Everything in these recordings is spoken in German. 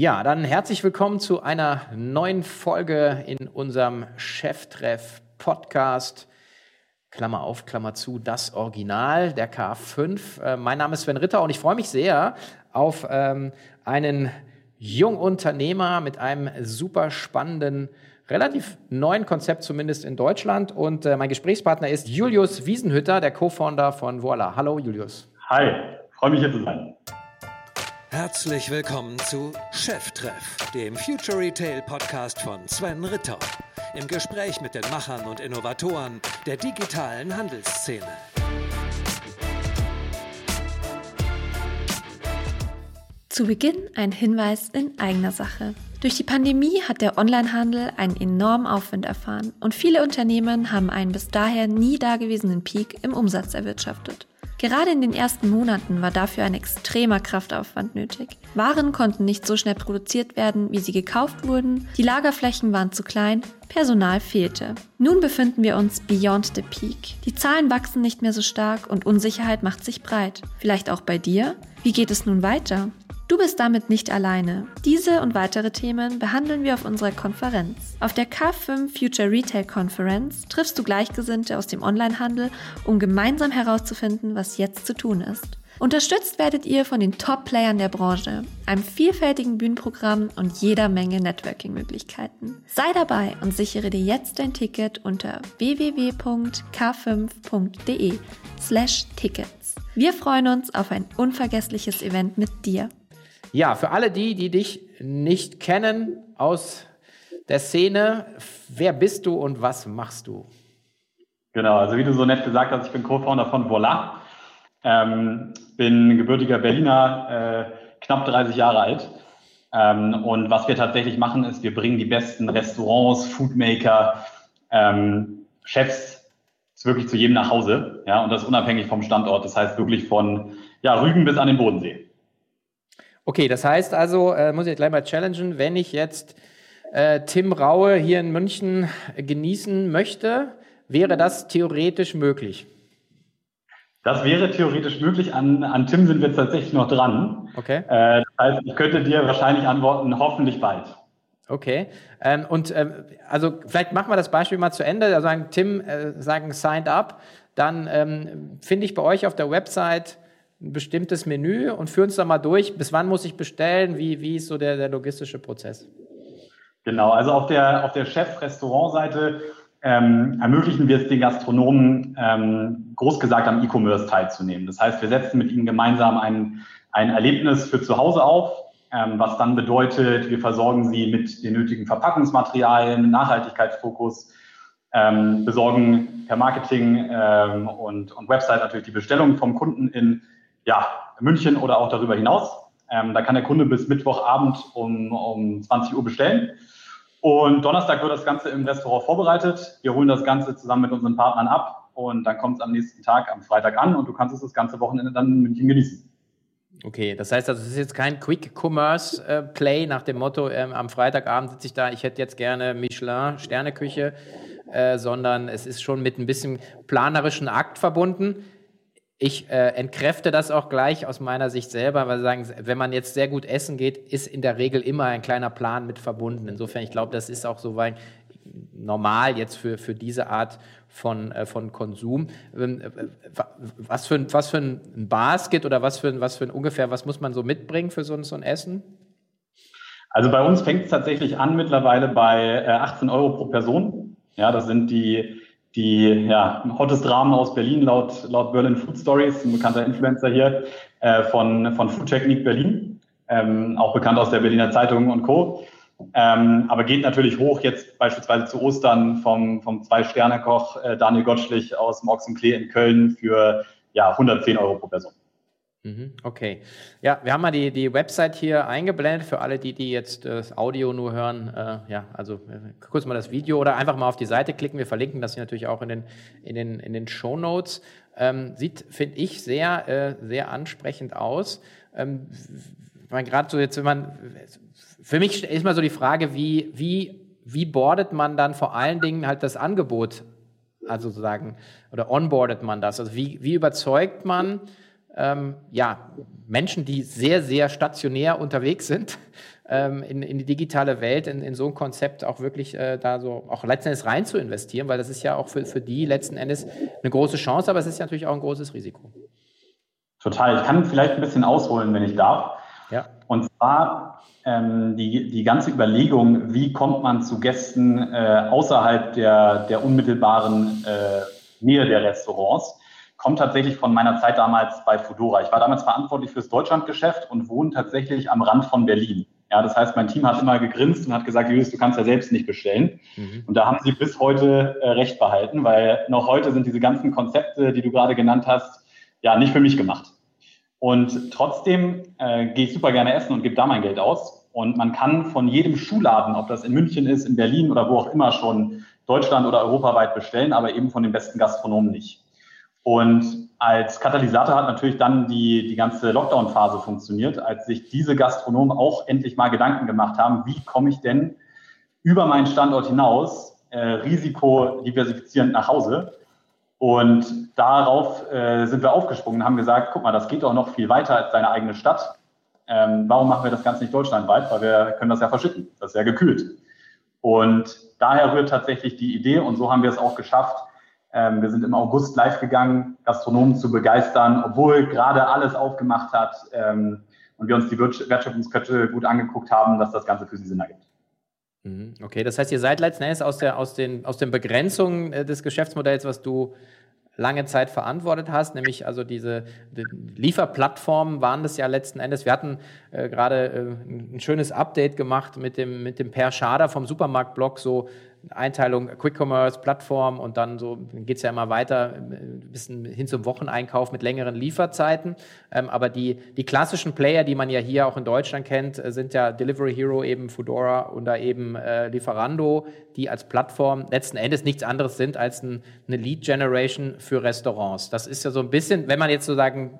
Ja, dann herzlich willkommen zu einer neuen Folge in unserem Cheftreff Podcast. Klammer auf, Klammer zu, das Original der K5. Äh, mein Name ist Sven Ritter und ich freue mich sehr auf ähm, einen Jungunternehmer mit einem super spannenden, relativ neuen Konzept zumindest in Deutschland. Und äh, mein Gesprächspartner ist Julius Wiesenhütter, der Co-Founder von Voila. Hallo Julius. Hi, freue mich hier zu sein. Herzlich willkommen zu Cheftreff, dem Future Retail Podcast von Sven Ritter. Im Gespräch mit den Machern und Innovatoren der digitalen Handelsszene. Zu Beginn ein Hinweis in eigener Sache. Durch die Pandemie hat der Onlinehandel einen enormen Aufwind erfahren und viele Unternehmen haben einen bis daher nie dagewesenen Peak im Umsatz erwirtschaftet. Gerade in den ersten Monaten war dafür ein extremer Kraftaufwand nötig. Waren konnten nicht so schnell produziert werden, wie sie gekauft wurden, die Lagerflächen waren zu klein, Personal fehlte. Nun befinden wir uns beyond the peak. Die Zahlen wachsen nicht mehr so stark und Unsicherheit macht sich breit. Vielleicht auch bei dir? Wie geht es nun weiter? Du bist damit nicht alleine. Diese und weitere Themen behandeln wir auf unserer Konferenz. Auf der K5 Future Retail Conference triffst du Gleichgesinnte aus dem Onlinehandel, um gemeinsam herauszufinden, was jetzt zu tun ist. Unterstützt werdet ihr von den Top-Playern der Branche, einem vielfältigen Bühnenprogramm und jeder Menge Networking-Möglichkeiten. Sei dabei und sichere dir jetzt dein Ticket unter www.k5.de slash Tickets. Wir freuen uns auf ein unvergessliches Event mit dir. Ja, für alle die, die dich nicht kennen aus der Szene, wer bist du und was machst du? Genau, also wie du so nett gesagt hast, ich bin Co-Founder von Voila, ähm, bin gebürtiger Berliner, äh, knapp 30 Jahre alt. Ähm, und was wir tatsächlich machen, ist, wir bringen die besten Restaurants, Foodmaker, ähm, Chefs wirklich zu jedem nach Hause. Ja, und das unabhängig vom Standort. Das heißt wirklich von ja, Rügen bis an den Bodensee. Okay, das heißt also, äh, muss ich gleich mal challengen, wenn ich jetzt äh, Tim Raue hier in München genießen möchte, wäre das theoretisch möglich? Das wäre theoretisch möglich. An, an Tim sind wir tatsächlich noch dran. Okay. Äh, das heißt, ich könnte dir wahrscheinlich antworten, hoffentlich bald. Okay. Ähm, und ähm, also vielleicht machen wir das Beispiel mal zu Ende. Also sagen Tim, äh, sagen signed up, dann ähm, finde ich bei euch auf der Website ein bestimmtes Menü und führen uns da mal durch. Bis wann muss ich bestellen? Wie, wie ist so der, der logistische Prozess? Genau, also auf der, auf der Chef-Restaurant-Seite ähm, ermöglichen wir es den Gastronomen, ähm, groß gesagt am E-Commerce teilzunehmen. Das heißt, wir setzen mit ihnen gemeinsam ein, ein Erlebnis für zu Hause auf, ähm, was dann bedeutet, wir versorgen sie mit den nötigen Verpackungsmaterialien, Nachhaltigkeitsfokus, ähm, besorgen per Marketing ähm, und, und Website natürlich die Bestellung vom Kunden in ja, München oder auch darüber hinaus. Ähm, da kann der Kunde bis Mittwochabend um, um 20 Uhr bestellen. Und Donnerstag wird das Ganze im Restaurant vorbereitet. Wir holen das Ganze zusammen mit unseren Partnern ab und dann kommt es am nächsten Tag, am Freitag an und du kannst es das ganze Wochenende dann in München genießen. Okay, das heißt also, es ist jetzt kein Quick-Commerce-Play nach dem Motto, ähm, am Freitagabend sitze ich da, ich hätte jetzt gerne Michelin-Sterneküche, äh, sondern es ist schon mit ein bisschen planerischen Akt verbunden. Ich äh, entkräfte das auch gleich aus meiner Sicht selber, weil sagen, wenn man jetzt sehr gut essen geht, ist in der Regel immer ein kleiner Plan mit verbunden. Insofern, ich glaube, das ist auch so weit normal jetzt für, für diese Art von, äh, von Konsum. Ähm, äh, was, für, was für ein Basket oder was für, was für ein ungefähr, was muss man so mitbringen für so ein, so ein Essen? Also bei uns fängt es tatsächlich an mittlerweile bei 18 äh, Euro pro Person. Ja, das sind die die ja, hottest Rahmen aus Berlin laut, laut Berlin Food Stories, ein bekannter Influencer hier äh, von, von Food Technik Berlin, ähm, auch bekannt aus der Berliner Zeitung und Co. Ähm, aber geht natürlich hoch jetzt beispielsweise zu Ostern vom, vom Zwei-Sterne-Koch äh, Daniel Gottschlich aus dem Ochsenklee in Köln für ja, 110 Euro pro Person. Mhm, okay. Ja, wir haben mal die, die Website hier eingeblendet für alle, die, die jetzt das Audio nur hören. Äh, ja, also äh, kurz mal das Video oder einfach mal auf die Seite klicken. Wir verlinken das hier natürlich auch in den, in den, in den Show Notes. Ähm, sieht, finde ich, sehr, äh, sehr ansprechend aus. Ähm, gerade so jetzt, wenn man, für mich ist mal so die Frage, wie, wie, wie bordet man dann vor allen Dingen halt das Angebot, also sozusagen, oder onboardet man das? Also wie, wie überzeugt man, ähm, ja, Menschen, die sehr, sehr stationär unterwegs sind, ähm, in, in die digitale Welt, in, in so ein Konzept auch wirklich äh, da so auch letzten Endes rein zu investieren, weil das ist ja auch für, für die letzten Endes eine große Chance, aber es ist natürlich auch ein großes Risiko. Total. Ich kann vielleicht ein bisschen ausholen, wenn ich darf. Ja. Und zwar ähm, die, die ganze Überlegung, wie kommt man zu Gästen äh, außerhalb der, der unmittelbaren äh, Nähe der Restaurants, kommt tatsächlich von meiner Zeit damals bei Fudora. Ich war damals verantwortlich fürs Deutschlandgeschäft und wohne tatsächlich am Rand von Berlin. Ja, das heißt, mein Team hat immer gegrinst und hat gesagt, Julius, du kannst ja selbst nicht bestellen. Mhm. Und da haben sie bis heute äh, recht behalten, weil noch heute sind diese ganzen Konzepte, die du gerade genannt hast, ja nicht für mich gemacht. Und trotzdem äh, gehe ich super gerne essen und gebe da mein Geld aus. Und man kann von jedem Schuhladen, ob das in München ist, in Berlin oder wo auch immer schon, Deutschland oder europaweit bestellen, aber eben von den besten Gastronomen nicht. Und als Katalysator hat natürlich dann die, die ganze Lockdown-Phase funktioniert, als sich diese Gastronomen auch endlich mal Gedanken gemacht haben, wie komme ich denn über meinen Standort hinaus äh, risikodiversifizierend nach Hause und darauf äh, sind wir aufgesprungen und haben gesagt, guck mal, das geht doch noch viel weiter als deine eigene Stadt. Ähm, warum machen wir das Ganze nicht deutschlandweit? Weil wir können das ja verschicken. Das ist ja gekühlt. Und daher rührt tatsächlich die Idee und so haben wir es auch geschafft. Ähm, wir sind im August live gegangen, Gastronomen zu begeistern, obwohl gerade alles aufgemacht hat ähm, und wir uns die Wertschöpfungskette gut angeguckt haben, dass das Ganze für sie Sinn ergibt. Mhm. Okay, das heißt, ihr seid letzten Endes aus, der, aus, den, aus den Begrenzungen äh, des Geschäftsmodells, was du lange Zeit verantwortet hast, nämlich also diese die Lieferplattformen waren das ja letzten Endes. Wir hatten äh, gerade äh, ein schönes Update gemacht mit dem, mit dem Per Schader vom Supermarktblog, so Einteilung Quick Commerce, Plattform und dann so geht es ja immer weiter ein bisschen hin zum Wocheneinkauf mit längeren Lieferzeiten. Ähm, aber die, die klassischen Player, die man ja hier auch in Deutschland kennt, äh, sind ja Delivery Hero, eben Foodora und da eben äh, Lieferando, die als Plattform letzten Endes nichts anderes sind als ein, eine Lead Generation für Restaurants. Das ist ja so ein bisschen, wenn man jetzt sozusagen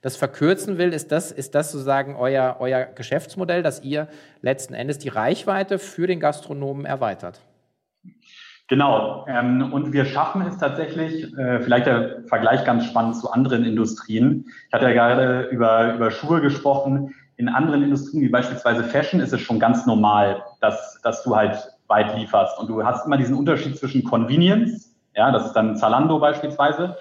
das verkürzen will, ist das, ist das sozusagen euer, euer Geschäftsmodell, dass ihr letzten Endes die Reichweite für den Gastronomen erweitert. Genau. Ähm, und wir schaffen es tatsächlich, äh, vielleicht der Vergleich ganz spannend zu anderen Industrien. Ich hatte ja gerade über, über Schuhe gesprochen. In anderen Industrien, wie beispielsweise Fashion, ist es schon ganz normal, dass, dass du halt weit lieferst. Und du hast immer diesen Unterschied zwischen Convenience, ja, das ist dann Zalando beispielsweise,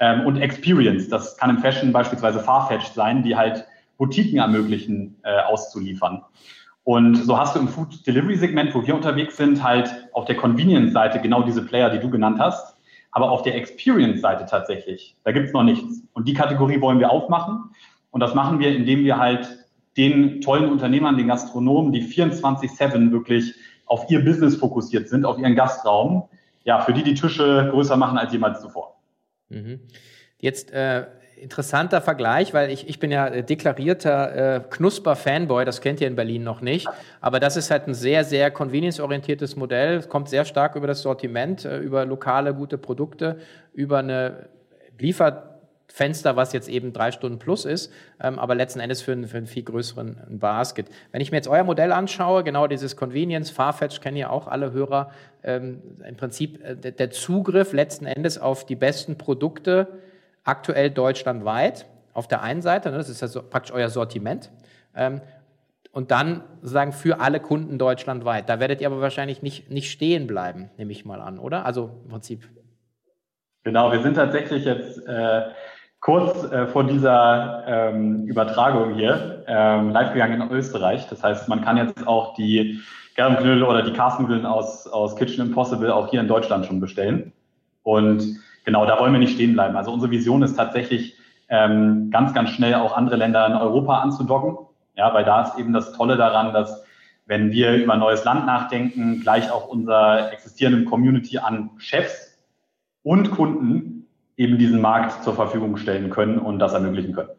ähm, und Experience. Das kann im Fashion beispielsweise Farfetch sein, die halt Boutiquen ermöglichen, äh, auszuliefern. Und so hast du im Food Delivery Segment, wo wir unterwegs sind, halt auf der Convenience-Seite genau diese Player, die du genannt hast, aber auf der Experience-Seite tatsächlich, da gibt's noch nichts. Und die Kategorie wollen wir aufmachen. Und das machen wir, indem wir halt den tollen Unternehmern, den Gastronomen, die 24-7 wirklich auf ihr Business fokussiert sind, auf ihren Gastraum, ja, für die die Tische größer machen als jemals zuvor. Mhm. Jetzt äh, interessanter Vergleich, weil ich, ich bin ja äh, deklarierter äh, Knusper-Fanboy, das kennt ihr in Berlin noch nicht. Aber das ist halt ein sehr, sehr convenience-orientiertes Modell. Es kommt sehr stark über das Sortiment, äh, über lokale gute Produkte, über eine Lieferfenster, was jetzt eben drei Stunden plus ist, ähm, aber letzten Endes für, einen, für einen viel größeren Basket. Wenn ich mir jetzt euer Modell anschaue, genau dieses Convenience, Farfetch kennen ja auch alle Hörer, ähm, im Prinzip äh, der Zugriff letzten Endes auf die besten Produkte, aktuell deutschlandweit auf der einen Seite, ne, das ist ja so praktisch euer Sortiment, ähm, und dann sozusagen für alle Kunden deutschlandweit. Da werdet ihr aber wahrscheinlich nicht, nicht stehen bleiben, nehme ich mal an, oder? Also im Prinzip. Genau, wir sind tatsächlich jetzt äh, kurz äh, vor dieser ähm, Übertragung hier ähm, live gegangen in Österreich. Das heißt, man kann jetzt auch die Germknödel oder die Karsnudeln aus, aus Kitchen Impossible auch hier in Deutschland schon bestellen. Und genau, da wollen wir nicht stehen bleiben. Also unsere Vision ist tatsächlich, ähm, ganz, ganz schnell auch andere Länder in Europa anzudocken. Ja, weil da ist eben das Tolle daran, dass wenn wir über neues Land nachdenken, gleich auch unserer existierenden Community an Chefs und Kunden eben diesen Markt zur Verfügung stellen können und das ermöglichen können.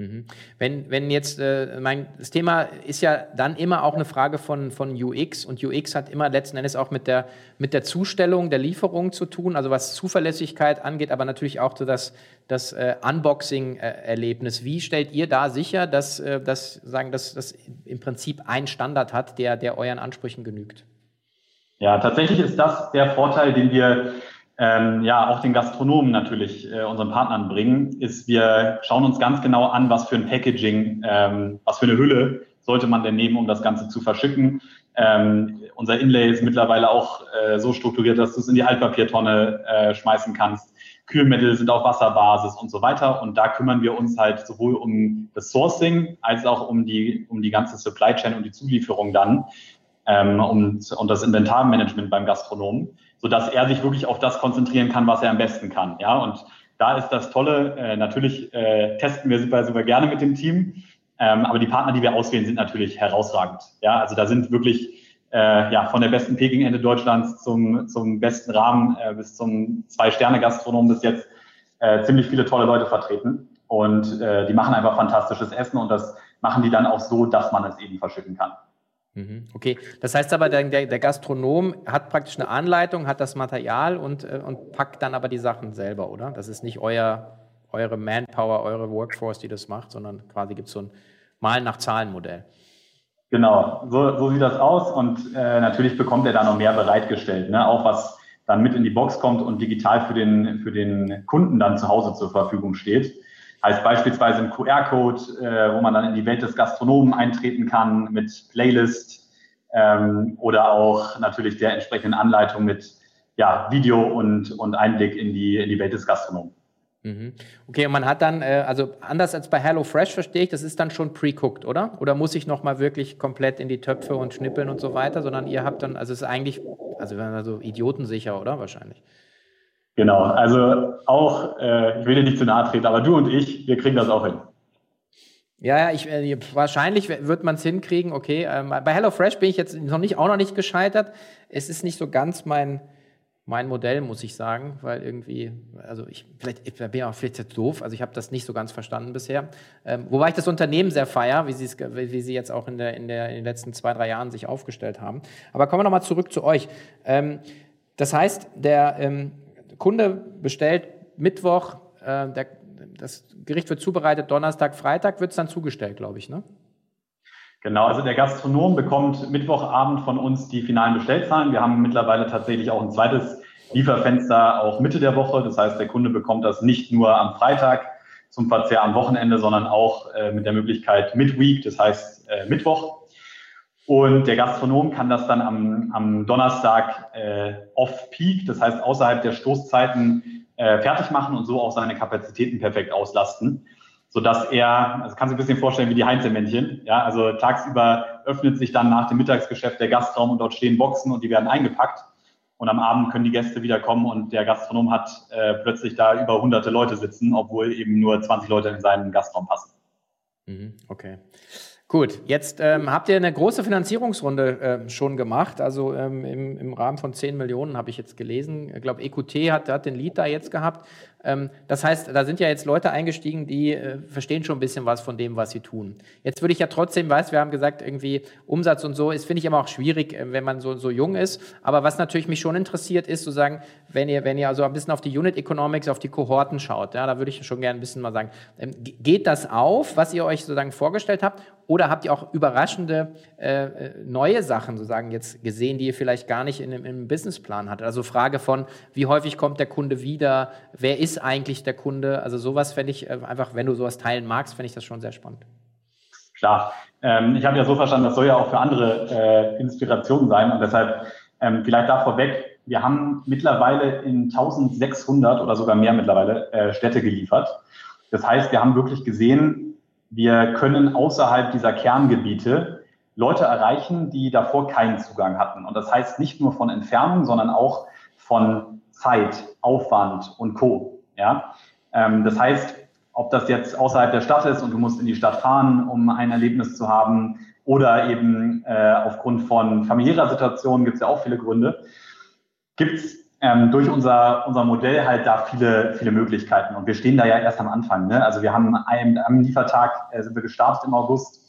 Mhm. Wenn, wenn jetzt, äh, mein, das Thema ist ja dann immer auch eine Frage von, von UX und UX hat immer letzten Endes auch mit der, mit der Zustellung der Lieferung zu tun, also was Zuverlässigkeit angeht, aber natürlich auch so das, das äh, Unboxing-Erlebnis. Wie stellt ihr da sicher, dass, äh, dass, sagen, dass das im Prinzip ein Standard hat, der, der euren Ansprüchen genügt? Ja, tatsächlich ist das der Vorteil, den wir ähm, ja auch den Gastronomen natürlich äh, unseren Partnern bringen, ist, wir schauen uns ganz genau an, was für ein Packaging, ähm, was für eine Hülle sollte man denn nehmen, um das Ganze zu verschicken. Ähm, unser Inlay ist mittlerweile auch äh, so strukturiert, dass du es in die Altpapiertonne äh, schmeißen kannst. Kühlmittel sind auf Wasserbasis und so weiter. Und da kümmern wir uns halt sowohl um das Sourcing als auch um die, um die ganze Supply Chain und die Zulieferung dann ähm, und, und das Inventarmanagement beim Gastronomen, sodass er sich wirklich auf das konzentrieren kann, was er am besten kann. Ja, und da ist das Tolle, äh, natürlich äh, testen wir super, super gerne mit dem Team, ähm, aber die Partner, die wir auswählen, sind natürlich herausragend. Ja, also da sind wirklich äh, ja, von der besten Peking-Ende Deutschlands zum, zum besten Rahmen äh, bis zum Zwei-Sterne-Gastronom bis jetzt äh, ziemlich viele tolle Leute vertreten. Und äh, die machen einfach fantastisches Essen und das machen die dann auch so, dass man es eben verschicken kann. Mhm. Okay, das heißt aber, der, der, Gastronom hat praktisch eine Anleitung, hat das Material und, äh, und packt dann aber die Sachen selber, oder? Das ist nicht euer, eure Manpower, eure Workforce, die das macht, sondern quasi gibt es so ein Malen nach Zahlen-Modell. Genau, so, so sieht das aus und äh, natürlich bekommt er da noch mehr bereitgestellt, ne? auch was dann mit in die Box kommt und digital für den, für den Kunden dann zu Hause zur Verfügung steht. Heißt beispielsweise ein QR-Code, äh, wo man dann in die Welt des Gastronomen eintreten kann mit Playlist ähm, oder auch natürlich der entsprechenden Anleitung mit ja, Video und, und Einblick in die, in die Welt des Gastronomen. Mhm. Okay, und man hat dann, äh, also anders als bei HelloFresh verstehe ich, das ist dann schon pre-cooked, oder? Oder muss ich nochmal wirklich komplett in die Töpfe und schnippeln und so weiter, sondern ihr habt dann, also es ist eigentlich, also wenn man so idiotensicher, oder? Wahrscheinlich. Genau, also auch, äh, ich will dir nicht zu nahe treten, aber du und ich, wir kriegen das auch hin. Ja, ich, äh, wahrscheinlich wird man es hinkriegen, okay. Ähm, bei HelloFresh bin ich jetzt noch nicht, auch noch nicht gescheitert. Es ist nicht so ganz mein, mein Modell, muss ich sagen, weil irgendwie, also ich, vielleicht ich bin auch vielleicht jetzt doof, also ich habe das nicht so ganz verstanden bisher. Ähm, wobei ich das Unternehmen sehr feier, wie, wie sie jetzt auch in, der, in, der, in den letzten zwei, drei Jahren sich aufgestellt haben. Aber kommen wir nochmal zurück zu euch. Ähm, das heißt, der, ähm, Kunde bestellt Mittwoch, äh, der, das Gericht wird zubereitet, Donnerstag, Freitag wird es dann zugestellt, glaube ich, ne? Genau, also der Gastronom bekommt Mittwochabend von uns die finalen Bestellzahlen. Wir haben mittlerweile tatsächlich auch ein zweites Lieferfenster auch Mitte der Woche. Das heißt, der Kunde bekommt das nicht nur am Freitag zum Verzehr am Wochenende, sondern auch äh, mit der Möglichkeit Midweek, das heißt äh, Mittwoch. Und der Gastronom kann das dann am, am Donnerstag äh, off-peak, das heißt außerhalb der Stoßzeiten, äh, fertig machen und so auch seine Kapazitäten perfekt auslasten, sodass er, also kannst du ein bisschen vorstellen wie die Heinzelmännchen, ja, also tagsüber öffnet sich dann nach dem Mittagsgeschäft der Gastraum und dort stehen Boxen und die werden eingepackt. Und am Abend können die Gäste wieder kommen und der Gastronom hat äh, plötzlich da über hunderte Leute sitzen, obwohl eben nur 20 Leute in seinen Gastraum passen. Mhm, okay. Gut, jetzt ähm, habt ihr eine große Finanzierungsrunde äh, schon gemacht, also ähm, im, im Rahmen von 10 Millionen habe ich jetzt gelesen. Ich glaube, EQT hat, hat den Lead da jetzt gehabt. Ähm, das heißt, da sind ja jetzt Leute eingestiegen, die äh, verstehen schon ein bisschen was von dem, was sie tun. Jetzt würde ich ja trotzdem, weiß, wir haben gesagt, irgendwie Umsatz und so ist, finde ich immer auch schwierig, äh, wenn man so, so jung ist. Aber was natürlich mich schon interessiert, ist sozusagen, wenn ihr, wenn ihr also ein bisschen auf die Unit Economics, auf die Kohorten schaut, ja, da würde ich schon gerne ein bisschen mal sagen, ähm, geht das auf, was ihr euch sozusagen vorgestellt habt? Oder habt ihr auch überraschende äh, äh neue Sachen sozusagen jetzt gesehen, die ihr vielleicht gar nicht in, im Businessplan hattet? Also Frage von, wie häufig kommt der Kunde wieder? Wer ist ist eigentlich der Kunde? Also sowas fände ich äh, einfach, wenn du sowas teilen magst, fände ich das schon sehr spannend. Klar. Ähm, ich habe ja so verstanden, das soll ja auch für andere äh, Inspirationen sein und deshalb ähm, vielleicht da vorweg, wir haben mittlerweile in 1600 oder sogar mehr mittlerweile äh, Städte geliefert. Das heißt, wir haben wirklich gesehen, wir können außerhalb dieser Kerngebiete Leute erreichen, die davor keinen Zugang hatten. Und das heißt nicht nur von Entfernung, sondern auch von Zeit, Aufwand und Co. Ja? Ähm, das heißt, ob das jetzt außerhalb der Stadt ist und du musst in die Stadt fahren, um ein Erlebnis zu haben, oder eben äh, aufgrund von familiärer Situation gibt es ja auch viele Gründe, gibt es ähm, durch unser, unser Modell halt da viele, viele Möglichkeiten. Und wir stehen da ja erst am Anfang. Ne? Also wir haben einen, am Liefertag äh, sind wir gestartet im August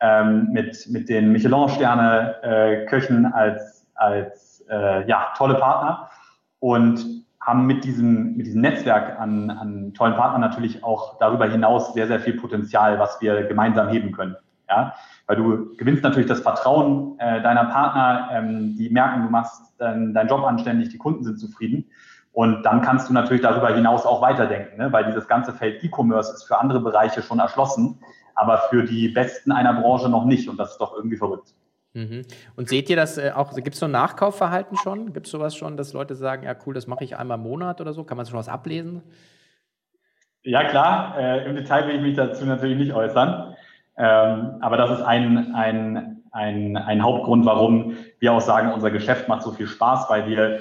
ähm, mit, mit den Michelin-Sterne-Köchen äh, als, als äh, ja, tolle Partner und haben mit diesem, mit diesem Netzwerk an, an tollen Partnern natürlich auch darüber hinaus sehr, sehr viel Potenzial, was wir gemeinsam heben können. Ja? Weil du gewinnst natürlich das Vertrauen äh, deiner Partner, ähm, die merken, du machst deinen dein Job anständig, die Kunden sind zufrieden. Und dann kannst du natürlich darüber hinaus auch weiterdenken, ne? weil dieses ganze Feld E-Commerce ist für andere Bereiche schon erschlossen. aber für die Besten einer Branche noch nicht. Und das ist doch irgendwie verrückt. Mhm. Und seht ihr das äh, auch, gibt es so ein Nachkaufverhalten schon? Gibt es sowas schon, dass Leute sagen, ja cool, das mache ich einmal im Monat oder so? Kann man schon was ablesen? Ja klar, äh, im Detail will ich mich dazu natürlich nicht äußern. Ähm, aber das ist ein, ein, ein, ein Hauptgrund, warum wir auch sagen, unser Geschäft macht so viel Spaß, weil wir,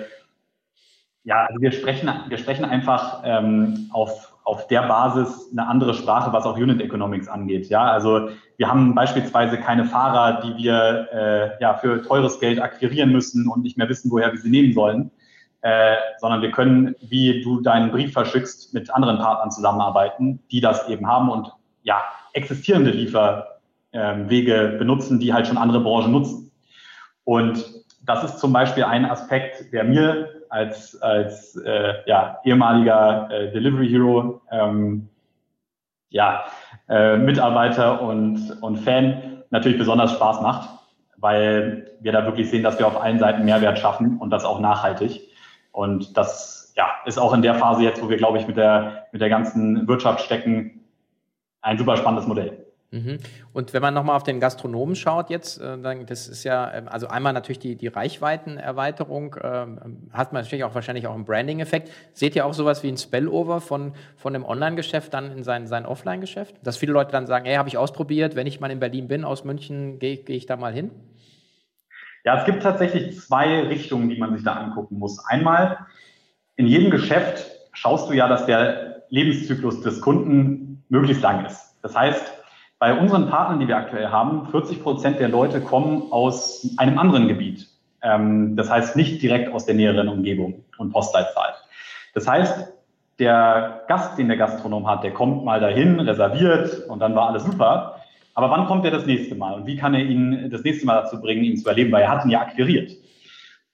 ja, also wir sprechen, wir sprechen einfach ähm, auf, auf der Basis eine andere Sprache, was auch Unit Economics angeht. Ja, also wir haben beispielsweise keine Fahrer, die wir äh, ja, für teures Geld akquirieren müssen und nicht mehr wissen, woher wir sie nehmen sollen. Äh, sondern wir können, wie du deinen Brief verschickst, mit anderen Partnern zusammenarbeiten, die das eben haben und ja, existierende Lieferwege benutzen, die halt schon andere Branchen nutzen. Und das ist zum Beispiel ein Aspekt, der mir als, als äh, ja, ehemaliger äh, Delivery Hero ähm, ja, äh, Mitarbeiter und, und Fan natürlich besonders Spaß macht, weil wir da wirklich sehen, dass wir auf allen Seiten Mehrwert schaffen und das auch nachhaltig. Und das ja, ist auch in der Phase jetzt, wo wir, glaube ich, mit der, mit der ganzen Wirtschaft stecken, ein super spannendes Modell. Mhm. Und wenn man nochmal auf den Gastronomen schaut jetzt, äh, das ist ja, ähm, also einmal natürlich die, die Reichweitenerweiterung, ähm, hat man natürlich auch wahrscheinlich auch einen Branding-Effekt. Seht ihr auch sowas wie ein Spillover von, von dem Online-Geschäft dann in sein, sein Offline-Geschäft? Dass viele Leute dann sagen, hey, habe ich ausprobiert, wenn ich mal in Berlin bin, aus München, gehe geh ich da mal hin? Ja, es gibt tatsächlich zwei Richtungen, die man sich da angucken muss. Einmal, in jedem Geschäft schaust du ja, dass der Lebenszyklus des Kunden möglichst lang ist. Das heißt, bei unseren Partnern, die wir aktuell haben, 40 Prozent der Leute kommen aus einem anderen Gebiet. Ähm, das heißt nicht direkt aus der näheren Umgebung und Postleitzahl. Das heißt, der Gast, den der Gastronom hat, der kommt mal dahin, reserviert und dann war alles super. Aber wann kommt er das nächste Mal? Und wie kann er ihn das nächste Mal dazu bringen, ihn zu erleben? Weil er hat ihn ja akquiriert.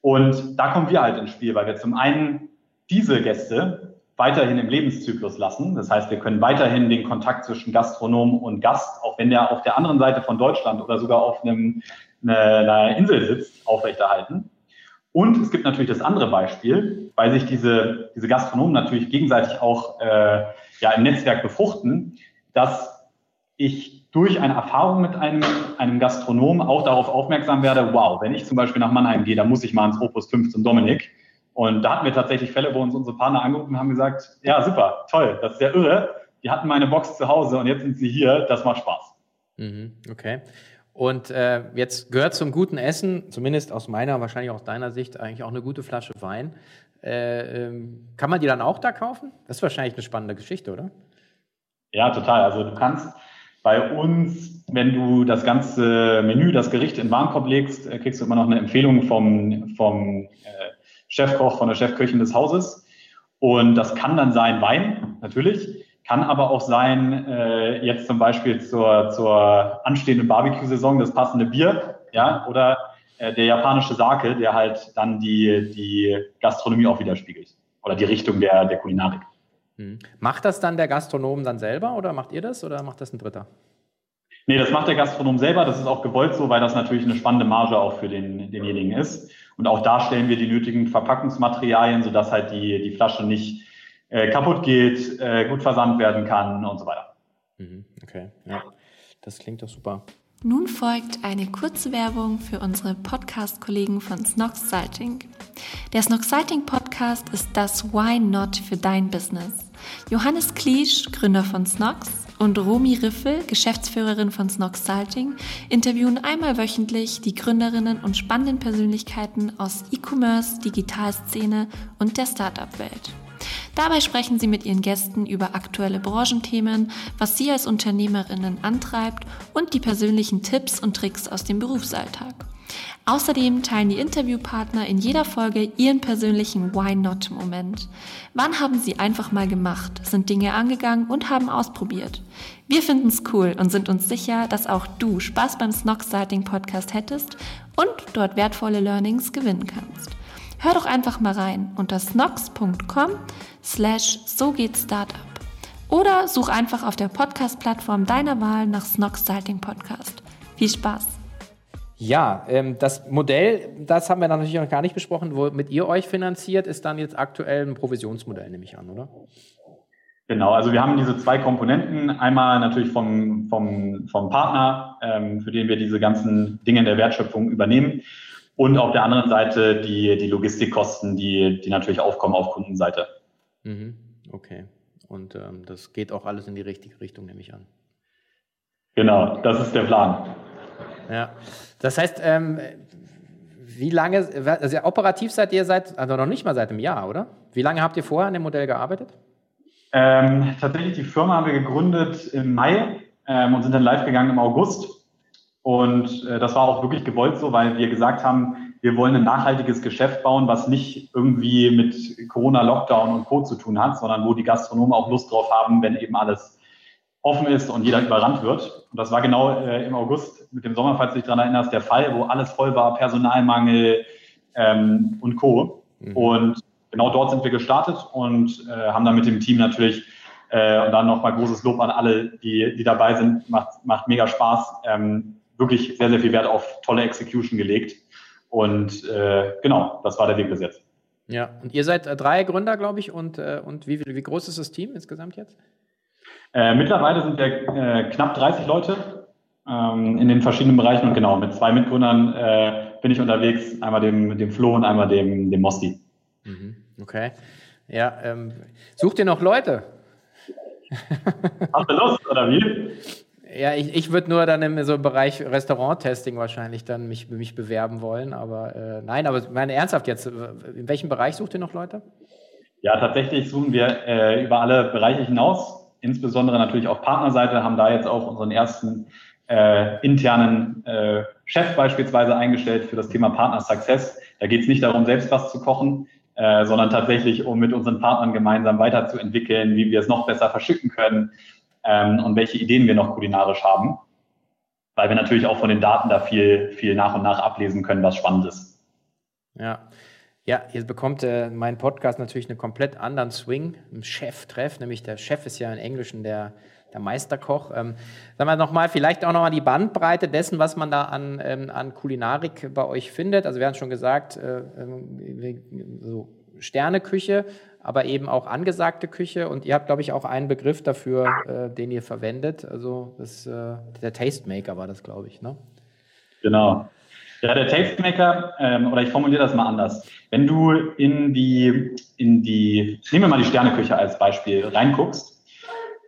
Und da kommen wir halt ins Spiel, weil wir zum einen diese Gäste weiterhin im Lebenszyklus lassen. Das heißt, wir können weiterhin den Kontakt zwischen Gastronom und Gast, auch wenn der auf der anderen Seite von Deutschland oder sogar auf einem, eine, einer Insel sitzt, aufrechterhalten. Und es gibt natürlich das andere Beispiel, weil sich diese, diese Gastronomen natürlich gegenseitig auch äh, ja, im Netzwerk befruchten, dass ich durch eine Erfahrung mit einem, einem Gastronom auch darauf aufmerksam werde, wow, wenn ich zum Beispiel nach Mannheim gehe, dann muss ich mal ins Opus 5 zum Dominik und da hatten wir tatsächlich Fälle, wo uns unsere Partner angerufen und haben gesagt, ja, super, toll, das ist ja irre. Die hatten meine Box zu Hause und jetzt sind sie hier, das macht Spaß. Mhm, okay. Und äh, jetzt gehört zum guten Essen, zumindest aus meiner, wahrscheinlich auch deiner Sicht, eigentlich auch eine gute Flasche Wein. Äh, ähm, kann man die dann auch da kaufen? Das ist wahrscheinlich eine spannende Geschichte, oder? Ja, total. Also du kannst bei uns, wenn du das ganze Menü, das Gericht in den Warenkorb legst, äh, kriegst du immer noch eine Empfehlung vom, vom äh, Chefkoch, von der Chefköchin des Hauses. Und das kann dann sein Wein, natürlich, kann aber auch sein, äh, jetzt zum Beispiel zur, zur anstehenden Barbecue-Saison das passende Bier, ja, oder äh, der japanische Sake, der halt dann die, die Gastronomie auch widerspiegelt oder die Richtung der, der Kulinarik. Hm. Macht das dann der Gastronom dann selber oder macht ihr das oder macht das ein Dritter? Nee, das macht der Gastronom selber. Das ist auch gewollt so, weil das natürlich eine spannende Marge auch für den, denjenigen ist. Und auch da stellen wir die nötigen Verpackungsmaterialien, sodass halt die, die Flasche nicht äh, kaputt geht, äh, gut versandt werden kann und so weiter. Mhm, okay, ja, das klingt doch super. Nun folgt eine kurze Werbung für unsere Podcast-Kollegen von Snox Salting. Der Snox Salting Podcast ist das Why Not für dein Business. Johannes Kliesch, Gründer von Snox, und Romy Riffel, Geschäftsführerin von Snox Salting, interviewen einmal wöchentlich die Gründerinnen und spannenden Persönlichkeiten aus E-Commerce, Digitalszene und der Startup-Welt. Dabei sprechen sie mit ihren Gästen über aktuelle Branchenthemen, was sie als Unternehmerinnen antreibt und die persönlichen Tipps und Tricks aus dem Berufsalltag. Außerdem teilen die Interviewpartner in jeder Folge ihren persönlichen Why Not Moment. Wann haben sie einfach mal gemacht, sind Dinge angegangen und haben ausprobiert? Wir finden es cool und sind uns sicher, dass auch du Spaß beim Snock Starting Podcast hättest und dort wertvolle Learnings gewinnen kannst. Hör doch einfach mal rein unter snox.com slash so geht Startup. Oder such einfach auf der Podcast-Plattform deiner Wahl nach Snox Starting Podcast. Viel Spaß! Ja, ähm, das Modell, das haben wir natürlich noch gar nicht besprochen, womit ihr euch finanziert, ist dann jetzt aktuell ein Provisionsmodell, nehme ich an, oder? Genau, also wir haben diese zwei Komponenten. Einmal natürlich vom, vom, vom Partner, ähm, für den wir diese ganzen Dinge in der Wertschöpfung übernehmen. Und auf der anderen Seite die, die Logistikkosten, die, die natürlich aufkommen auf Kundenseite. Mhm. Okay. Und ähm, das geht auch alles in die richtige Richtung, nehme ich an. Genau, das ist der Plan. Ja, das heißt, ähm, wie lange, also operativ seid ihr seit, also noch nicht mal seit einem Jahr, oder? Wie lange habt ihr vorher an dem Modell gearbeitet? Ähm, tatsächlich, die Firma haben wir gegründet im Mai ähm, und sind dann live gegangen im August. Und äh, das war auch wirklich gewollt so, weil wir gesagt haben, wir wollen ein nachhaltiges Geschäft bauen, was nicht irgendwie mit Corona-Lockdown und Co. zu tun hat, sondern wo die Gastronomen auch Lust drauf haben, wenn eben alles offen ist und jeder überrannt wird. Und das war genau äh, im August mit dem Sommer, falls du dich daran erinnerst, der Fall, wo alles voll war, Personalmangel ähm, und Co. Mhm. Und genau dort sind wir gestartet und äh, haben dann mit dem Team natürlich äh, und dann nochmal großes Lob an alle, die, die dabei sind. Macht, macht mega Spaß. Ähm, wirklich sehr, sehr viel Wert auf tolle Execution gelegt. Und äh, genau, das war der Weg bis jetzt. Ja, und ihr seid äh, drei Gründer, glaube ich. Und, äh, und wie, wie groß ist das Team insgesamt jetzt? Äh, mittlerweile sind wir äh, knapp 30 Leute ähm, in den verschiedenen Bereichen. Und genau, mit zwei Mitgründern äh, bin ich unterwegs. Einmal dem, dem Flo und einmal dem, dem Mosti. Mhm, okay. Ja, ähm, sucht ihr noch Leute? Habt ihr Lust, oder wie? Ja, ich, ich würde nur dann im so Bereich Restaurant-Testing wahrscheinlich dann mich, mich bewerben wollen. Aber äh, nein, aber meine ernsthaft jetzt, in welchem Bereich sucht ihr noch Leute? Ja, tatsächlich suchen wir äh, über alle Bereiche hinaus, insbesondere natürlich auf Partnerseite, haben da jetzt auch unseren ersten äh, internen äh, Chef beispielsweise eingestellt für das Thema Partner Success. Da geht es nicht darum, selbst was zu kochen, äh, sondern tatsächlich, um mit unseren Partnern gemeinsam weiterzuentwickeln, wie wir es noch besser verschicken können ähm, und welche Ideen wir noch kulinarisch haben, weil wir natürlich auch von den Daten da viel, viel nach und nach ablesen können, was spannend ist. Ja. Ja, jetzt bekommt äh, mein Podcast natürlich einen komplett anderen Swing, im Cheftreff, nämlich der Chef ist ja im Englischen der, der Meisterkoch. Ähm, sagen wir nochmal, vielleicht auch nochmal die Bandbreite dessen, was man da an, ähm, an Kulinarik bei euch findet. Also wir haben schon gesagt, äh, ähm, so Sterneküche, aber eben auch angesagte Küche. Und ihr habt, glaube ich, auch einen Begriff dafür, äh, den ihr verwendet. Also das, äh, der Tastemaker war das, glaube ich, ne? Genau. Ja, der Tastemaker, ähm, oder ich formuliere das mal anders. Wenn du in die, in die, nehmen wir mal die Sterneküche als Beispiel, reinguckst,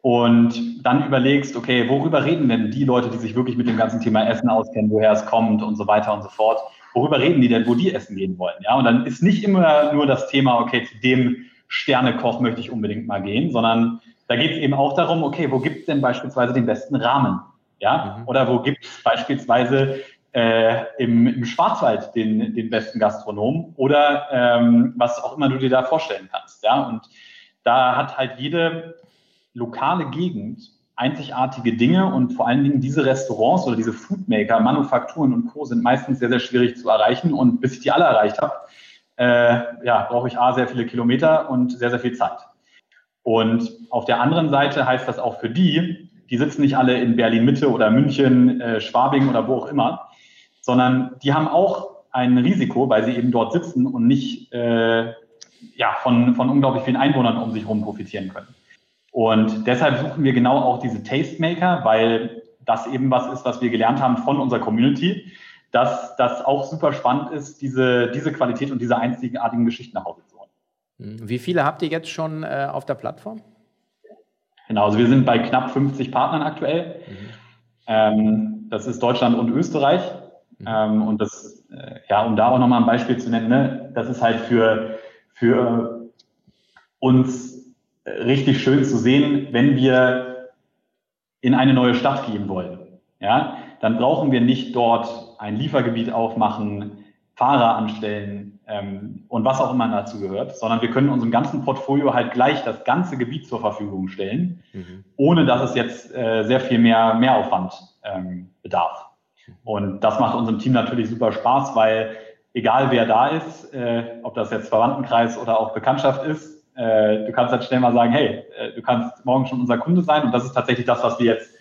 und dann überlegst, okay, worüber reden denn die Leute, die sich wirklich mit dem ganzen Thema Essen auskennen, woher es kommt und so weiter und so fort, worüber reden die denn, wo die essen gehen wollen? Ja, und dann ist nicht immer nur das Thema, okay, zu dem Sternekoch möchte ich unbedingt mal gehen, sondern da geht es eben auch darum, okay, wo gibt es denn beispielsweise den besten Rahmen? Ja, mhm. oder wo gibt es beispielsweise äh, im, im, Schwarzwald den, den besten Gastronom oder ähm, was auch immer du dir da vorstellen kannst. Ja, und da hat halt jede lokale Gegend einzigartige Dinge und vor allen Dingen diese Restaurants oder diese Foodmaker, Manufakturen und Co. sind meistens sehr, sehr schwierig zu erreichen und bis ich die alle erreicht habe, äh, ja, brauche ich A, sehr viele Kilometer und sehr, sehr viel Zeit. Und auf der anderen Seite heißt das auch für die, die sitzen nicht alle in Berlin Mitte oder München, äh, Schwabing oder wo auch immer, sondern die haben auch ein Risiko, weil sie eben dort sitzen und nicht äh, ja, von, von unglaublich vielen Einwohnern um sich herum profitieren können. Und deshalb suchen wir genau auch diese Tastemaker, weil das eben was ist, was wir gelernt haben von unserer Community, dass das auch super spannend ist, diese, diese Qualität und diese einzigartigen Geschichten nach Hause zu holen. Hm, wie viele habt ihr jetzt schon äh, auf der Plattform? Genau, also wir sind bei knapp 50 Partnern aktuell. Mhm. Ähm, das ist Deutschland und Österreich. Mhm. Ähm, und das, äh, ja, um da auch nochmal ein Beispiel zu nennen, ne, das ist halt für, für uns richtig schön zu sehen, wenn wir in eine neue Stadt gehen wollen. Ja, dann brauchen wir nicht dort ein Liefergebiet aufmachen, Fahrer anstellen ähm, und was auch immer dazu gehört, sondern wir können unserem ganzen Portfolio halt gleich das ganze Gebiet zur Verfügung stellen, mhm. ohne dass es jetzt äh, sehr viel mehr Mehraufwand ähm, bedarf. Und das macht unserem Team natürlich super Spaß, weil egal wer da ist, äh, ob das jetzt Verwandtenkreis oder auch Bekanntschaft ist, äh, du kannst halt schnell mal sagen, hey, äh, du kannst morgen schon unser Kunde sein. Und das ist tatsächlich das, was wir jetzt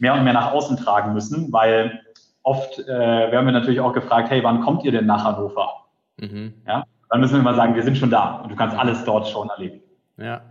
mehr und mehr nach außen tragen müssen, weil oft äh, werden wir natürlich auch gefragt, hey, wann kommt ihr denn nach Hannover? Mhm. Ja, dann müssen wir mal sagen, wir sind schon da und du kannst alles dort schon erleben. Ja.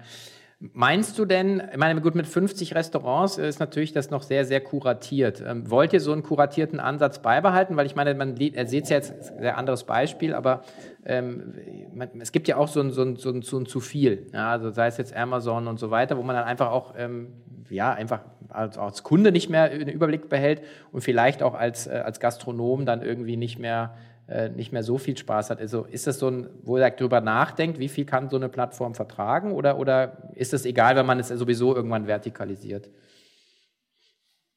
Meinst du denn, ich meine, gut, mit 50 Restaurants ist natürlich das noch sehr, sehr kuratiert. Ähm, wollt ihr so einen kuratierten Ansatz beibehalten? Weil ich meine, man sieht es jetzt, ein sehr anderes Beispiel, aber ähm, man, es gibt ja auch so ein, so ein, so ein, so ein zu viel. Ja, also sei es jetzt Amazon und so weiter, wo man dann einfach auch, ähm, ja, einfach als, als Kunde nicht mehr den Überblick behält und vielleicht auch als, äh, als Gastronom dann irgendwie nicht mehr äh, nicht mehr so viel Spaß hat. Also ist das so ein, wo er darüber nachdenkt, wie viel kann so eine Plattform vertragen oder, oder ist es egal, wenn man es sowieso irgendwann vertikalisiert?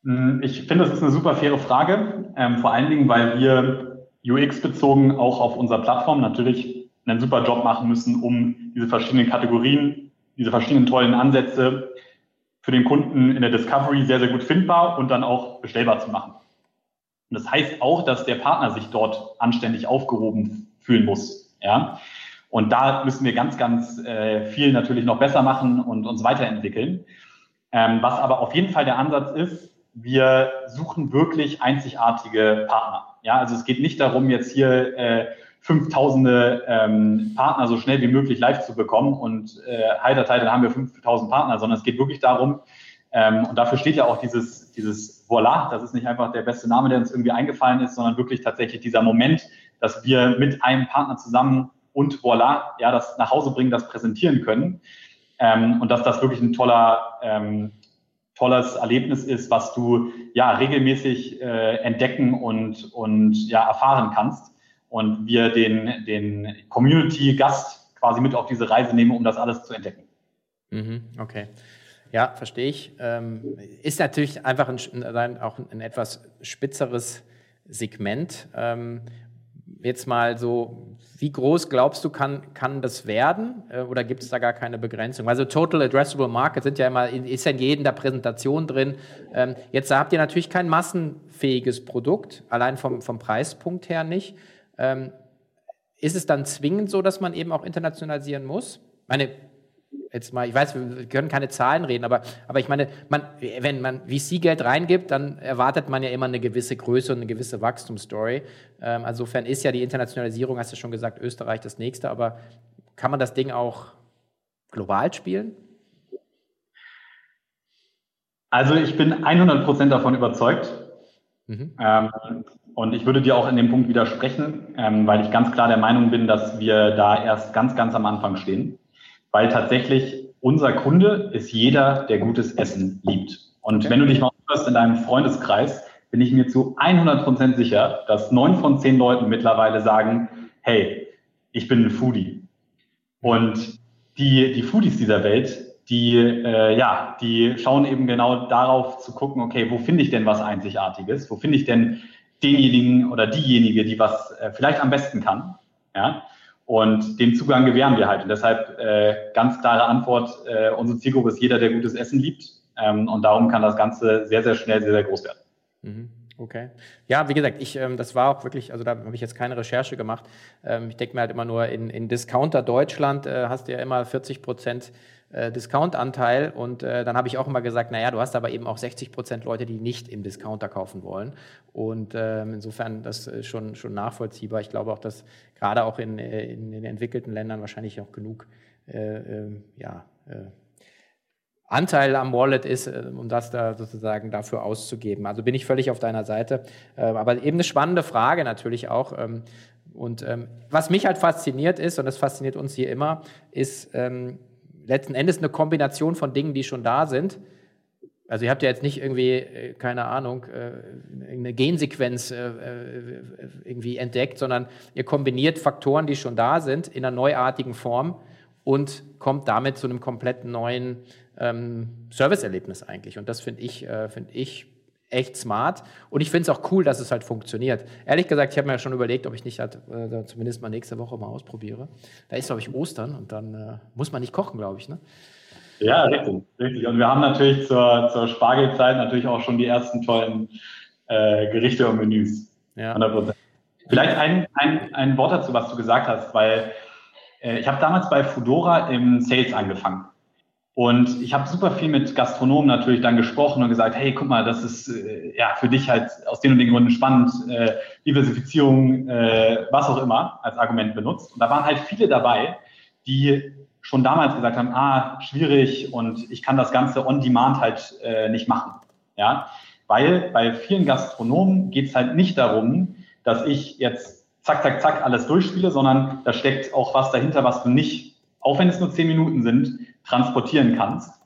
Hm, ich finde, das ist eine super faire Frage, ähm, vor allen Dingen, weil wir UX-bezogen auch auf unserer Plattform natürlich einen super Job machen müssen, um diese verschiedenen Kategorien, diese verschiedenen tollen Ansätze für den Kunden in der Discovery sehr, sehr gut findbar und dann auch bestellbar zu machen. Und das heißt auch, dass der Partner sich dort anständig aufgehoben fühlen muss. Ja? Und da müssen wir ganz, ganz äh, viel natürlich noch besser machen und uns weiterentwickeln. Ähm, was aber auf jeden Fall der Ansatz ist, wir suchen wirklich einzigartige Partner. Ja, also es geht nicht darum, jetzt hier äh, 5000 ähm, Partner so schnell wie möglich live zu bekommen und äh, heiter, dann haben wir 5000 Partner, sondern es geht wirklich darum, ähm, und dafür steht ja auch dieses, dieses Voila, das ist nicht einfach der beste Name, der uns irgendwie eingefallen ist, sondern wirklich tatsächlich dieser Moment, dass wir mit einem Partner zusammen und Voila, ja, das nach Hause bringen, das präsentieren können. Ähm, und dass das wirklich ein toller, ähm, tolles Erlebnis ist, was du ja regelmäßig äh, entdecken und, und ja, erfahren kannst. Und wir den, den Community-Gast quasi mit auf diese Reise nehmen, um das alles zu entdecken. Mhm, okay. Ja, verstehe ich. Ähm, ist natürlich einfach ein, auch ein etwas spitzeres Segment. Ähm, jetzt mal so, wie groß glaubst du, kann, kann das werden? Äh, oder gibt es da gar keine Begrenzung? Also Total Addressable Market sind ja immer, ist ja in jeder Präsentation drin. Ähm, jetzt habt ihr natürlich kein massenfähiges Produkt, allein vom, vom Preispunkt her nicht. Ähm, ist es dann zwingend so, dass man eben auch internationalisieren muss? Meine, jetzt mal, ich weiß, wir können keine Zahlen reden, aber, aber ich meine, man, wenn man VC-Geld reingibt, dann erwartet man ja immer eine gewisse Größe und eine gewisse Wachstumsstory. Ähm, insofern ist ja die Internationalisierung, hast du schon gesagt, Österreich das nächste, aber kann man das Ding auch global spielen? Also ich bin 100% davon überzeugt. Mhm. Ähm, und ich würde dir auch in dem Punkt widersprechen, ähm, weil ich ganz klar der Meinung bin, dass wir da erst ganz, ganz am Anfang stehen weil tatsächlich unser Kunde ist jeder, der gutes Essen liebt. Und okay. wenn du dich mal umhörst in deinem Freundeskreis, bin ich mir zu 100 Prozent sicher, dass neun von zehn Leuten mittlerweile sagen, hey, ich bin ein Foodie. Und die, die Foodies dieser Welt, die, äh, ja, die schauen eben genau darauf zu gucken, okay, wo finde ich denn was Einzigartiges? Wo finde ich denn denjenigen oder diejenige, die was äh, vielleicht am besten kann? Ja? Und den Zugang gewähren wir halt. Und deshalb äh, ganz klare Antwort, äh, unsere Zielgruppe ist jeder, der gutes Essen liebt. Ähm, und darum kann das Ganze sehr, sehr schnell, sehr, sehr groß werden. Mhm. Okay. Ja, wie gesagt, ich, ähm, das war auch wirklich, also da habe ich jetzt keine Recherche gemacht. Ähm, ich denke mir halt immer nur, in, in Discounter Deutschland äh, hast du ja immer 40 Prozent Discount-Anteil. Und äh, dann habe ich auch immer gesagt, naja, du hast aber eben auch 60 Prozent Leute, die nicht im Discounter kaufen wollen. Und ähm, insofern das ist schon, schon nachvollziehbar. Ich glaube auch, dass gerade auch in, äh, in den entwickelten Ländern wahrscheinlich auch genug äh, äh, ja, äh, Anteil am Wallet ist, äh, um das da sozusagen dafür auszugeben. Also bin ich völlig auf deiner Seite. Äh, aber eben eine spannende Frage natürlich auch. Ähm, und ähm, was mich halt fasziniert ist, und das fasziniert uns hier immer, ist, ähm, letzten Endes eine Kombination von Dingen, die schon da sind. Also ihr habt ja jetzt nicht irgendwie, äh, keine Ahnung, äh, eine Gensequenz äh, irgendwie entdeckt, sondern ihr kombiniert Faktoren, die schon da sind, in einer neuartigen Form und kommt damit zu einem komplett neuen ähm, Serviceerlebnis eigentlich. Und das finde ich, find ich echt smart. Und ich finde es auch cool, dass es halt funktioniert. Ehrlich gesagt, ich habe mir ja schon überlegt, ob ich nicht halt, äh, zumindest mal nächste Woche mal ausprobiere. Da ist, glaube ich, Ostern und dann äh, muss man nicht kochen, glaube ich. Ne? Ja, richtig, richtig. Und wir haben natürlich zur, zur Spargelzeit natürlich auch schon die ersten tollen äh, Gerichte und Menüs. Ja. 100%. Vielleicht ein, ein, ein Wort dazu, was du gesagt hast, weil äh, ich habe damals bei Fudora im Sales angefangen. Und ich habe super viel mit Gastronomen natürlich dann gesprochen und gesagt, hey, guck mal, das ist äh, ja für dich halt aus den und den Gründen spannend, äh, Diversifizierung, äh, was auch immer als Argument benutzt. Und da waren halt viele dabei, die schon damals gesagt haben, ah, schwierig und ich kann das Ganze on demand halt äh, nicht machen. Ja, weil bei vielen Gastronomen geht es halt nicht darum, dass ich jetzt zack, zack, zack alles durchspiele, sondern da steckt auch was dahinter, was du nicht, auch wenn es nur zehn Minuten sind, transportieren kannst.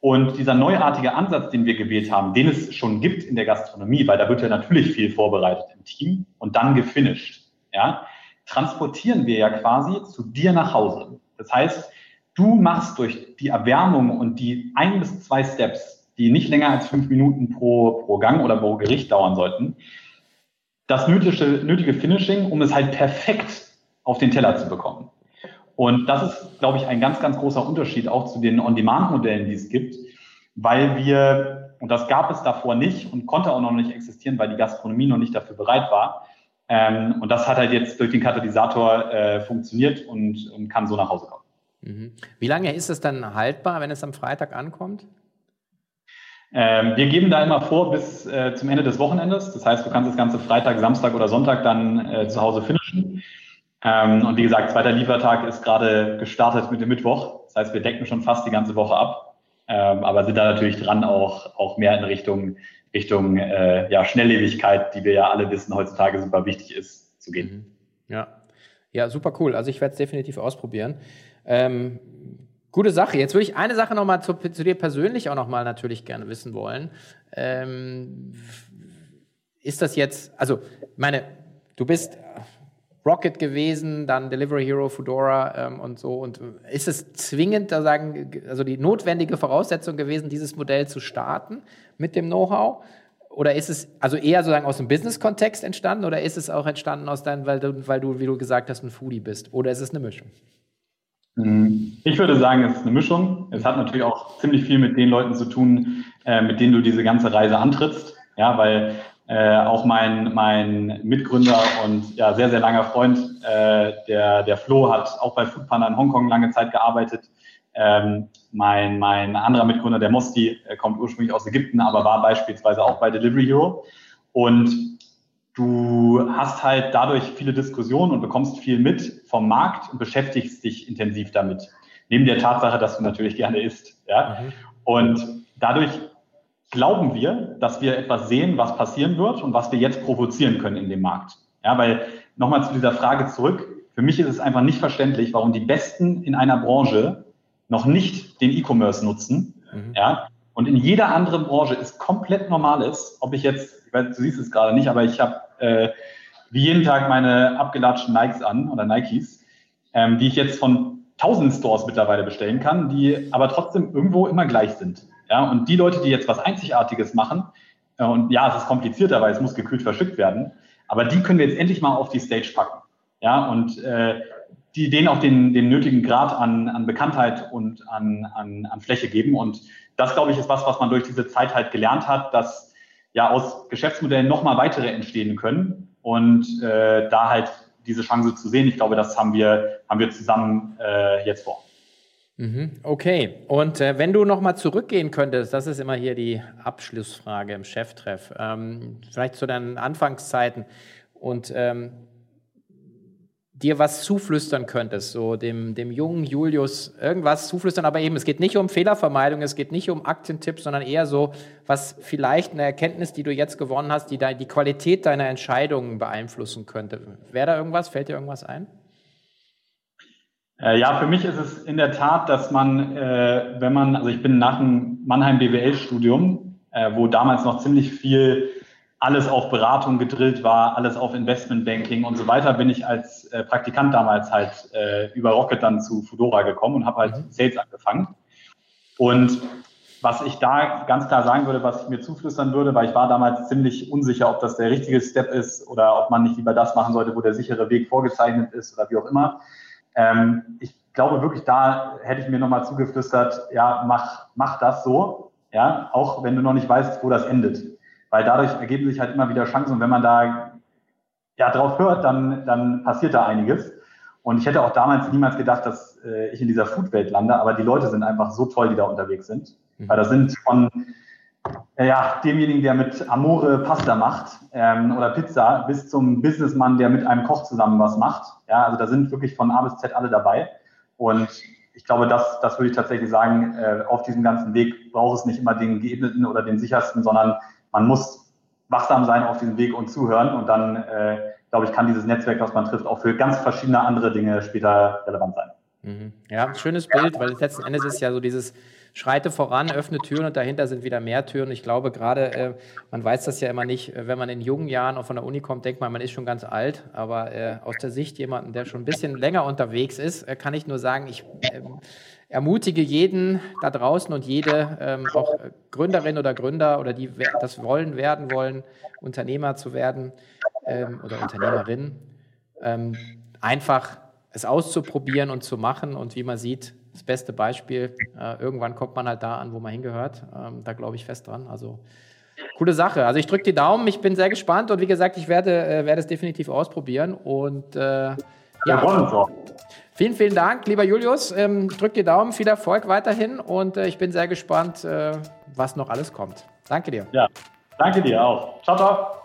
Und dieser neuartige Ansatz, den wir gewählt haben, den es schon gibt in der Gastronomie, weil da wird ja natürlich viel vorbereitet im Team und dann gefinisht, ja, transportieren wir ja quasi zu dir nach Hause. Das heißt, du machst durch die Erwärmung und die ein bis zwei Steps, die nicht länger als fünf Minuten pro, pro Gang oder pro Gericht dauern sollten, das nötige, nötige Finishing, um es halt perfekt auf den Teller zu bekommen. Und das ist, glaube ich, ein ganz, ganz großer Unterschied auch zu den On-Demand-Modellen, die es gibt, weil wir, und das gab es davor nicht und konnte auch noch nicht existieren, weil die Gastronomie noch nicht dafür bereit war. Ähm, und das hat halt jetzt durch den Katalysator äh, funktioniert und, und kann so nach Hause kommen. Mhm. Wie lange ist es dann haltbar, wenn es am Freitag ankommt? Ähm, wir geben da immer vor bis äh, zum Ende des Wochenendes. Das heißt, du kannst das Ganze Freitag, Samstag oder Sonntag dann äh, zu Hause finishen. Ähm, und wie gesagt, zweiter Liefertag ist gerade gestartet mit dem Mittwoch. Das heißt, wir decken schon fast die ganze Woche ab, ähm, aber sind da natürlich dran, auch, auch mehr in Richtung, Richtung äh, ja, Schnelllebigkeit, die wir ja alle wissen, heutzutage super wichtig ist, zu gehen. Mhm. Ja. ja, super cool. Also ich werde es definitiv ausprobieren. Ähm, gute Sache. Jetzt würde ich eine Sache nochmal zu, zu dir persönlich auch nochmal natürlich gerne wissen wollen. Ähm, ist das jetzt, also meine, du bist Rocket gewesen, dann Delivery Hero, Fedora ähm, und so. Und ist es zwingend, da sagen, also die notwendige Voraussetzung gewesen, dieses Modell zu starten mit dem Know-how? Oder ist es also eher sozusagen aus dem Business-Kontext entstanden oder ist es auch entstanden aus deinem, weil du, weil du, wie du gesagt hast, ein Foodie bist? Oder ist es eine Mischung? Mhm. Ich würde sagen, es ist eine Mischung. Es hat natürlich auch ziemlich viel mit den Leuten zu tun, äh, mit denen du diese ganze Reise antrittst. Ja, weil äh, auch mein, mein Mitgründer und ja, sehr, sehr langer Freund, äh, der, der Flo, hat auch bei Foodpanda in Hongkong lange Zeit gearbeitet. Ähm, mein, mein anderer Mitgründer, der Mosti, kommt ursprünglich aus Ägypten, aber war beispielsweise auch bei Delivery Hero. Und du hast halt dadurch viele Diskussionen und bekommst viel mit vom Markt und beschäftigst dich intensiv damit. Neben der Tatsache, dass du natürlich gerne isst. Ja? Mhm. Und dadurch glauben wir, dass wir etwas sehen, was passieren wird und was wir jetzt provozieren können in dem Markt. Ja, weil nochmal zu dieser Frage zurück. Für mich ist es einfach nicht verständlich, warum die Besten in einer Branche noch nicht den E-Commerce nutzen. Mhm. Ja, und in jeder anderen Branche ist komplett normal ist, ob ich jetzt, du siehst es gerade nicht, aber ich habe äh, wie jeden Tag meine abgelatschten Nikes an oder Nikes, ähm, die ich jetzt von tausend Stores mittlerweile bestellen kann, die aber trotzdem irgendwo immer gleich sind. Ja, und die Leute, die jetzt was Einzigartiges machen, äh, und ja, es ist komplizierter, weil es muss gekühlt verschickt werden, aber die können wir jetzt endlich mal auf die Stage packen. Ja, und äh, die denen auch den, den nötigen Grad an, an Bekanntheit und an, an, an Fläche geben. Und das, glaube ich, ist was, was man durch diese Zeit halt gelernt hat, dass ja aus Geschäftsmodellen nochmal weitere entstehen können und äh, da halt diese Chance zu sehen. Ich glaube, das haben wir, haben wir zusammen äh, jetzt vor. Mhm, okay, und äh, wenn du nochmal zurückgehen könntest, das ist immer hier die Abschlussfrage im Cheftreff, ähm, vielleicht zu deinen Anfangszeiten und ähm, dir was zuflüstern könntest, so dem, dem jungen Julius irgendwas zuflüstern, aber eben, es geht nicht um Fehlervermeidung, es geht nicht um Aktientipps, sondern eher so, was vielleicht eine Erkenntnis, die du jetzt gewonnen hast, die die Qualität deiner Entscheidungen beeinflussen könnte. Wäre da irgendwas? Fällt dir irgendwas ein? Äh, ja, für mich ist es in der Tat, dass man, äh, wenn man, also ich bin nach dem Mannheim BWL-Studium, äh, wo damals noch ziemlich viel alles auf Beratung gedrillt war, alles auf Investmentbanking und so weiter, bin ich als äh, Praktikant damals halt äh, über Rocket dann zu Fudora gekommen und habe halt mhm. Sales angefangen. Und was ich da ganz klar sagen würde, was ich mir zuflüstern würde, weil ich war damals ziemlich unsicher, ob das der richtige Step ist oder ob man nicht lieber das machen sollte, wo der sichere Weg vorgezeichnet ist oder wie auch immer. Ähm, ich glaube wirklich, da hätte ich mir nochmal zugeflüstert, ja, mach, mach das so, ja, auch wenn du noch nicht weißt, wo das endet. Weil dadurch ergeben sich halt immer wieder Chancen und wenn man da ja drauf hört, dann, dann passiert da einiges. Und ich hätte auch damals niemals gedacht, dass äh, ich in dieser Foodwelt lande, aber die Leute sind einfach so toll, die da unterwegs sind. Mhm. Weil da sind von ja, demjenigen, der mit Amore Pasta macht ähm, oder Pizza, bis zum Businessmann, der mit einem Koch zusammen was macht. Ja, also da sind wirklich von A bis Z alle dabei. Und ich glaube, das, das würde ich tatsächlich sagen, äh, auf diesem ganzen Weg braucht es nicht immer den geebneten oder den sichersten, sondern man muss wachsam sein auf diesem Weg und zuhören und dann, äh, glaube ich, kann dieses Netzwerk, was man trifft, auch für ganz verschiedene andere Dinge später relevant sein. Mhm. Ja, schönes Bild, weil letzten Endes ist ja so dieses Schreite voran, öffne Türen und dahinter sind wieder mehr Türen. Ich glaube gerade, äh, man weiß das ja immer nicht, wenn man in jungen Jahren auch von der Uni kommt, denkt man, man ist schon ganz alt. Aber äh, aus der Sicht jemanden, der schon ein bisschen länger unterwegs ist, äh, kann ich nur sagen, ich ähm, ermutige jeden da draußen und jede, ähm, auch Gründerin oder Gründer oder die das wollen, werden wollen, Unternehmer zu werden ähm, oder Unternehmerin, ähm, einfach es auszuprobieren und zu machen. Und wie man sieht, das beste Beispiel. Äh, irgendwann kommt man halt da an, wo man hingehört. Ähm, da glaube ich fest dran. Also coole Sache. Also ich drücke die Daumen. Ich bin sehr gespannt und wie gesagt, ich werde, äh, werde es definitiv ausprobieren. Und äh, ja. Vielen, vielen Dank, lieber Julius. Ähm, drück die Daumen, viel Erfolg weiterhin und äh, ich bin sehr gespannt, äh, was noch alles kommt. Danke dir. Ja, danke dir auch. Ciao, ciao.